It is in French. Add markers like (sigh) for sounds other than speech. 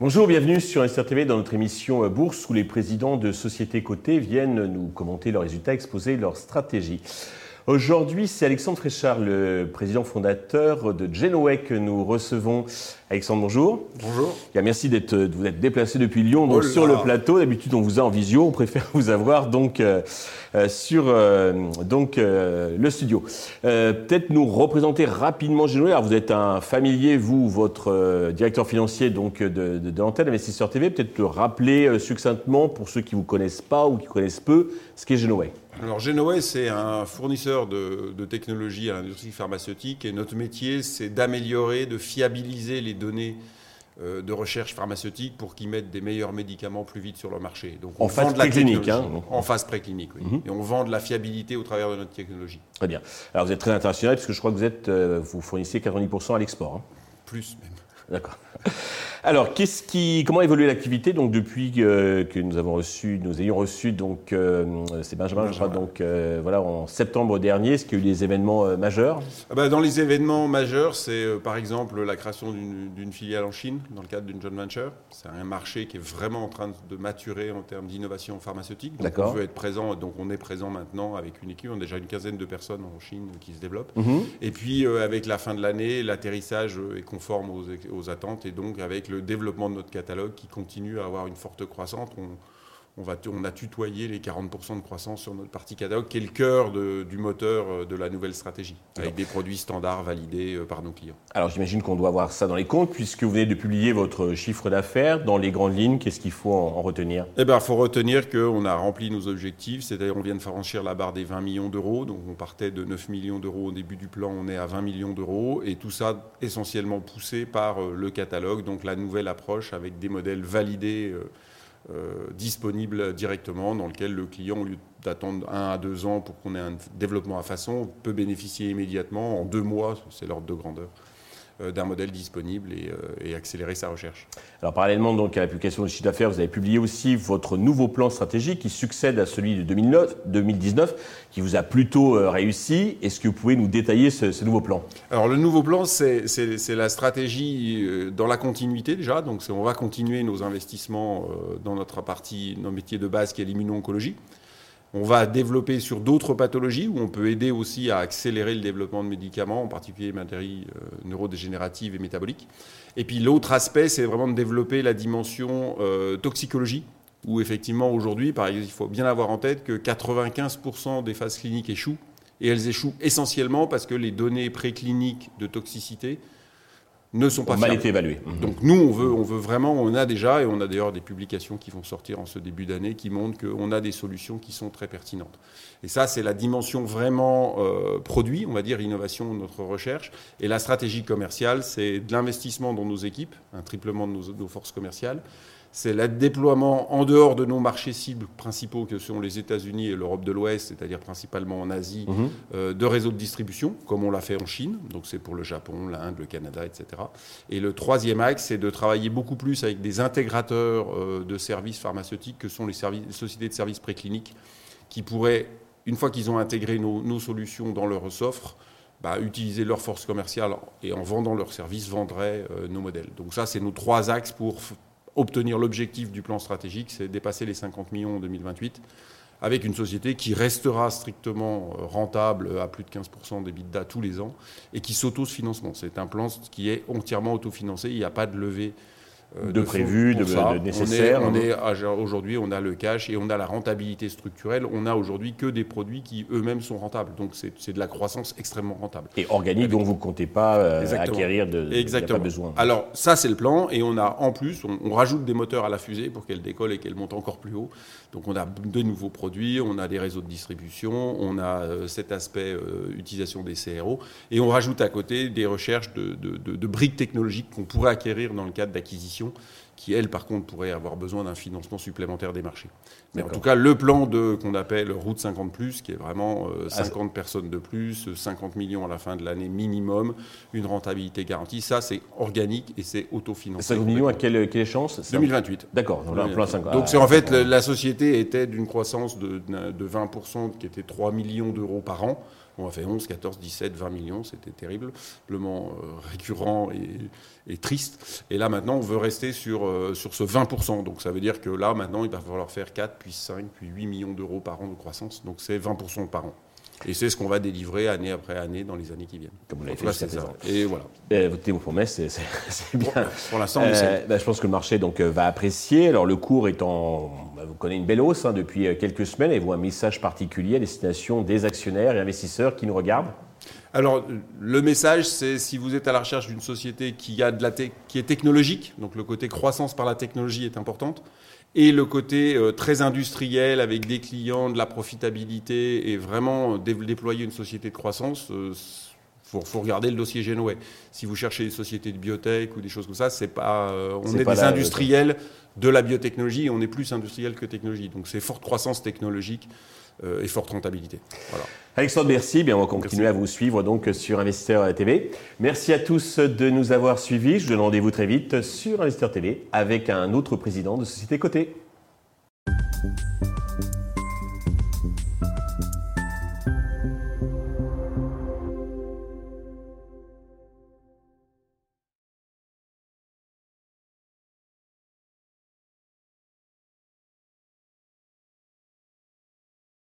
Bonjour, bienvenue sur SRTV dans notre émission Bourse où les présidents de sociétés cotées viennent nous commenter leurs résultats, exposer leurs stratégies. Aujourd'hui, c'est Alexandre Fréchard, le président fondateur de Genoa que nous recevons. Alexandre, bonjour. Bonjour. merci d'être, de vous être déplacé depuis Lyon donc, oh sur le plateau. D'habitude, on vous a en visio. On préfère (laughs) vous avoir donc euh, euh, sur euh, donc, le studio. peut-être nous représenter rapidement Genoa. Alors, vous êtes un familier, vous, votre directeur financier donc, de, de, de l'antenne Investisseur TV. Peut-être rappeler succinctement, pour ceux qui ne vous connaissent pas ou qui connaissent peu, ce qu'est Genoa. Alors Genoa, c'est un fournisseur de, de technologies à l'industrie pharmaceutique et notre métier, c'est d'améliorer, de fiabiliser les données euh, de recherche pharmaceutique pour qu'ils mettent des meilleurs médicaments plus vite sur le marché. Donc on en phase préclinique, hein, En phase préclinique, oui. Mhm. Et on vend de la fiabilité au travers de notre technologie. Très bien. Alors vous êtes très international puisque je crois que vous, êtes, euh, vous fournissez 90% à l'export. Hein. Plus même. D'accord. Alors, qu'est-ce qui, comment a évolué l'activité donc depuis que, nous avons reçu, nous ayons reçu donc euh, c'est Benjamin, je crois donc euh, voilà en septembre dernier. Est-ce qu'il y a eu des événements euh, majeurs? Ah bah, Dans les événements majeurs, c'est par exemple la création d'une filiale en Chine dans le cadre d'une joint venture. C'est un marché qui est vraiment en train de maturer en termes d'innovation pharmaceutique. D'accord. On veut être présent, donc on est présent maintenant avec une équipe. On a déjà une quinzaine de personnes en Chine qui se développent. Mhm. Et puis avec la fin de l'année, l'atterrissage est conforme aux, aux attentes et donc avec le développement de notre catalogue qui continue à avoir une forte croissance. On, va, on a tutoyé les 40% de croissance sur notre partie catalogue, qui est le cœur du moteur euh, de la nouvelle stratégie, avec des produits standards validés euh, par nos clients. Alors j'imagine qu'on doit voir ça dans les comptes, puisque vous venez de publier votre chiffre d'affaires. Dans les grandes lignes, qu'est-ce qu'il faut en, retenir? Eh bien, il faut retenir qu'on a rempli nos objectifs, c'est-à-dire on vient de franchir la barre des 20 millions d'euros, donc on partait de 9 millions d'euros au début du plan, on est à 20 millions d'euros, et tout ça essentiellement poussé par euh, le catalogue, donc la nouvelle approche avec des modèles validés. Euh, disponible directement, dans lequel le client, au lieu d'attendre un à deux ans pour qu'on ait un développement à façon, peut bénéficier immédiatement, en deux mois, c'est l'ordre de grandeur. Euh, d'un modèle disponible euh, et, accélérer sa recherche. Alors parallèlement donc à la publication du chiffre d'affaires, vous avez publié aussi votre nouveau plan stratégique qui succède à celui de 2009, 2019, qui vous a plutôt euh, réussi. Est-ce que vous pouvez nous détailler ce, nouveau plan? Alors le nouveau plan, c'est la stratégie dans la continuité déjà. Donc on va continuer nos investissements dans notre partie, nos métiers de base qui est l'immuno-oncologie. On va développer sur d'autres pathologies où on peut aider aussi à accélérer le développement de médicaments, en particulier matériaux euh, neurodégénératives et métaboliques. Et puis l'autre aspect, c'est vraiment de développer la dimension euh, toxicologie, où effectivement aujourd'hui, il faut bien avoir en tête que 95% des phases cliniques échouent, et elles échouent essentiellement parce que les données précliniques de toxicité ne sont pas mal été évalués. Mhm. Donc nous, on veut, on veut vraiment, on a déjà, et on a d'ailleurs des publications qui vont sortir en ce début d'année qui montrent qu'on a des solutions qui sont très pertinentes. Et ça, c'est la dimension vraiment euh, produit, on va dire innovation de notre recherche. Et la stratégie commerciale, c'est de l'investissement dans nos équipes, un triplement de nos forces commerciales, c'est le déploiement en dehors de nos marchés cibles principaux que sont les États-Unis et l'Europe de l'Ouest, c'est-à-dire principalement en Asie, mhm. euh, de réseaux de distribution, comme on l'a fait en Chine, donc c'est pour le Japon, l'Inde, le Canada, etc. Et le troisième axe, c'est de travailler beaucoup plus avec des intégrateurs euh, de services pharmaceutiques que sont les, sociétés de services précliniques, qui pourraient, une fois qu'ils ont intégré nos, solutions dans leur offre, bah, utiliser leur force commerciale et en vendant leurs services, vendraient euh, nos modèles. Donc ça, c'est nos trois axes pour obtenir l'objectif du plan stratégique, c'est dépasser les 50 millions en 2028, avec une société qui restera strictement euh, rentable à plus de 15% des d'EBITDA tous les ans et qui s'auto-financement. C'est un plan qui est entièrement autofinancé, il n'y a pas de levée euh, de, prévu, de, de, nécessaire. On est, aujourd'hui, on a le cash et on a la rentabilité structurelle. On a aujourd'hui que des produits qui eux-mêmes sont rentables. Donc c'est de la croissance extrêmement rentable. Et organique, dont vous ne comptez pas euh, acquérir de Exactement. Pas besoin. Alors ça c'est le plan et on a en plus, on, rajoute des moteurs à la fusée pour qu'elle décolle et qu'elle monte encore plus haut. Donc on a de nouveaux produits, on a des réseaux de distribution, on a euh, cet aspect utilisation des CRO et on rajoute à côté des recherches de, de briques technologiques qu'on pourrait acquérir dans le cadre qui, elles, par contre, pourraient avoir besoin d'un financement supplémentaire des marchés. Mais en tout cas, le plan de qu'on appelle Route 50+, qui est vraiment 50 ah, personnes de plus, 50 millions à la fin de l'année minimum, une rentabilité garantie, ça, c'est organique et c'est autofinancé. 50 millions à quelle, quelle échéance? 2028. D'accord. Donc, c'est en fait, la société était d'une croissance de, de 20%, qui était 3 millions d'euros par an. On a fait 11, 14, 17, 20 millions, c'était terriblement euh, récurrent et, triste. Et là, maintenant, on veut rester sur, euh, sur ce 20%. Donc ça veut dire que là, maintenant, il va falloir faire 4, puis 5, puis 8 millions d'euros par an de croissance. Donc c'est 20% par an. Et c'est ce qu'on va délivrer année après année dans les années qui viennent. Comme vous l'avez fait ça. Et voilà. Et vos promesses, c'est bien. pour l'instant, euh, bah, je pense que le marché donc, va apprécier. Alors le cours étant, bah, vous connaissez une belle hausse hein, depuis quelques semaines. Et vous un message particulier à destination des actionnaires et investisseurs qui nous regardent alors, le message, c'est si vous êtes à la recherche d'une société qui, a de la qui est technologique, donc le côté croissance par la technologie est importante, et le côté euh, très industriel avec des clients, de la profitabilité et vraiment déployer une société de croissance, euh, faut, regarder le dossier Genoway. Si vous cherchez des sociétés de biotech ou des choses comme ça, c'est pas, euh, on est, des industriels de la biotechnologie et on est plus industriel que technologie. Donc c'est forte croissance technologique. Euh, et forte rentabilité. Voilà. Alexandre, merci. Bien, on va continuer à vous suivre donc sur Investisseur TV. Merci à tous de nous avoir suivis. Je vous donne rendez-vous très vite sur Investisseur TV avec un autre président de société cotée.